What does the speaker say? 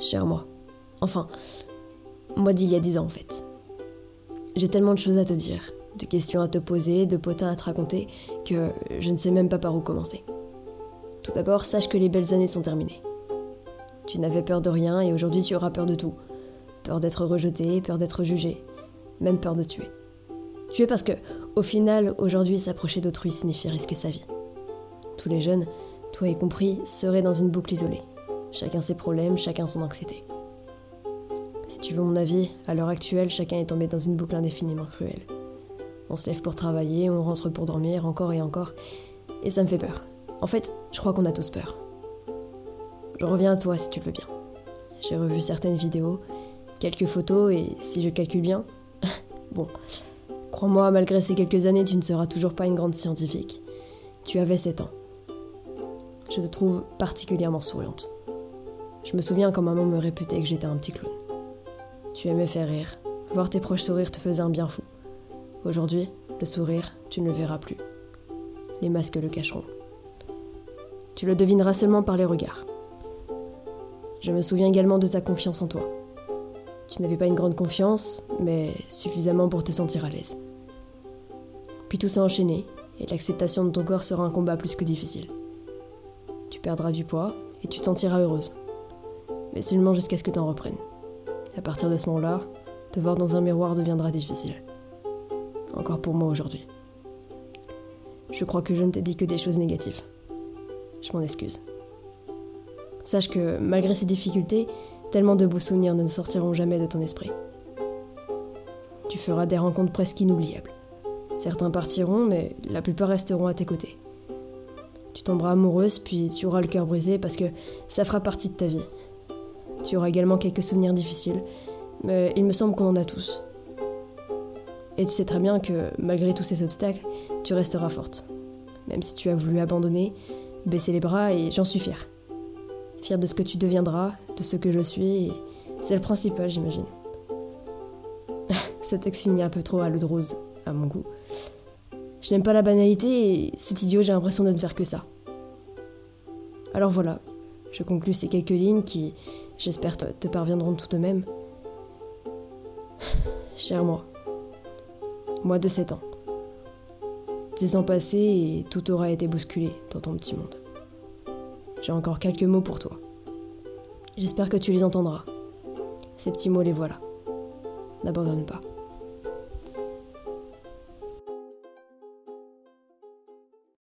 Cher moi. Enfin, moi d'il y a dix ans en fait. J'ai tellement de choses à te dire, de questions à te poser, de potins à te raconter, que je ne sais même pas par où commencer. Tout d'abord, sache que les belles années sont terminées. Tu n'avais peur de rien et aujourd'hui tu auras peur de tout. Peur d'être rejeté, peur d'être jugé, même peur de tuer. Tuer parce que, au final, aujourd'hui s'approcher d'autrui signifie risquer sa vie. Tous les jeunes, toi y compris, seraient dans une boucle isolée. Chacun ses problèmes, chacun son anxiété. Si tu veux mon avis, à l'heure actuelle, chacun est tombé dans une boucle indéfiniment cruelle. On se lève pour travailler, on rentre pour dormir, encore et encore, et ça me fait peur. En fait, je crois qu'on a tous peur. Je reviens à toi si tu le veux bien. J'ai revu certaines vidéos, quelques photos, et si je calcule bien, bon, crois-moi, malgré ces quelques années, tu ne seras toujours pas une grande scientifique. Tu avais 7 ans. Je te trouve particulièrement souriante. Je me souviens quand maman me réputait que j'étais un petit clown. Tu aimais faire rire. Voir tes proches sourire te faisait un bien fou. Aujourd'hui, le sourire, tu ne le verras plus. Les masques le cacheront. Tu le devineras seulement par les regards. Je me souviens également de ta confiance en toi. Tu n'avais pas une grande confiance, mais suffisamment pour te sentir à l'aise. Puis tout s'est enchaîné, et l'acceptation de ton corps sera un combat plus que difficile. Tu perdras du poids, et tu te sentiras heureuse. Mais seulement jusqu'à ce que tu en reprennes. À partir de ce moment-là, te voir dans un miroir deviendra difficile. Encore pour moi aujourd'hui. Je crois que je ne t'ai dit que des choses négatives. Je m'en excuse. Sache que, malgré ces difficultés, tellement de beaux souvenirs ne sortiront jamais de ton esprit. Tu feras des rencontres presque inoubliables. Certains partiront, mais la plupart resteront à tes côtés. Tu tomberas amoureuse, puis tu auras le cœur brisé parce que ça fera partie de ta vie. Tu auras également quelques souvenirs difficiles, mais il me semble qu'on en a tous. Et tu sais très bien que, malgré tous ces obstacles, tu resteras forte. Même si tu as voulu abandonner, baisser les bras, et j'en suis fière. Fière de ce que tu deviendras, de ce que je suis, et c'est le principal, j'imagine. ce texte finit un peu trop à l'eau de rose, à mon goût. Je n'aime pas la banalité, et c'est idiot, j'ai l'impression de ne faire que ça. Alors voilà, je conclus ces quelques lignes qui, j'espère, te, parviendront tout de même. Cher moi, moi de 7 ans. Dix ans passés et tout aura été bousculé dans ton petit monde. J'ai encore quelques mots pour toi. J'espère que tu les entendras. Ces petits mots, les voilà. N'abandonne pas.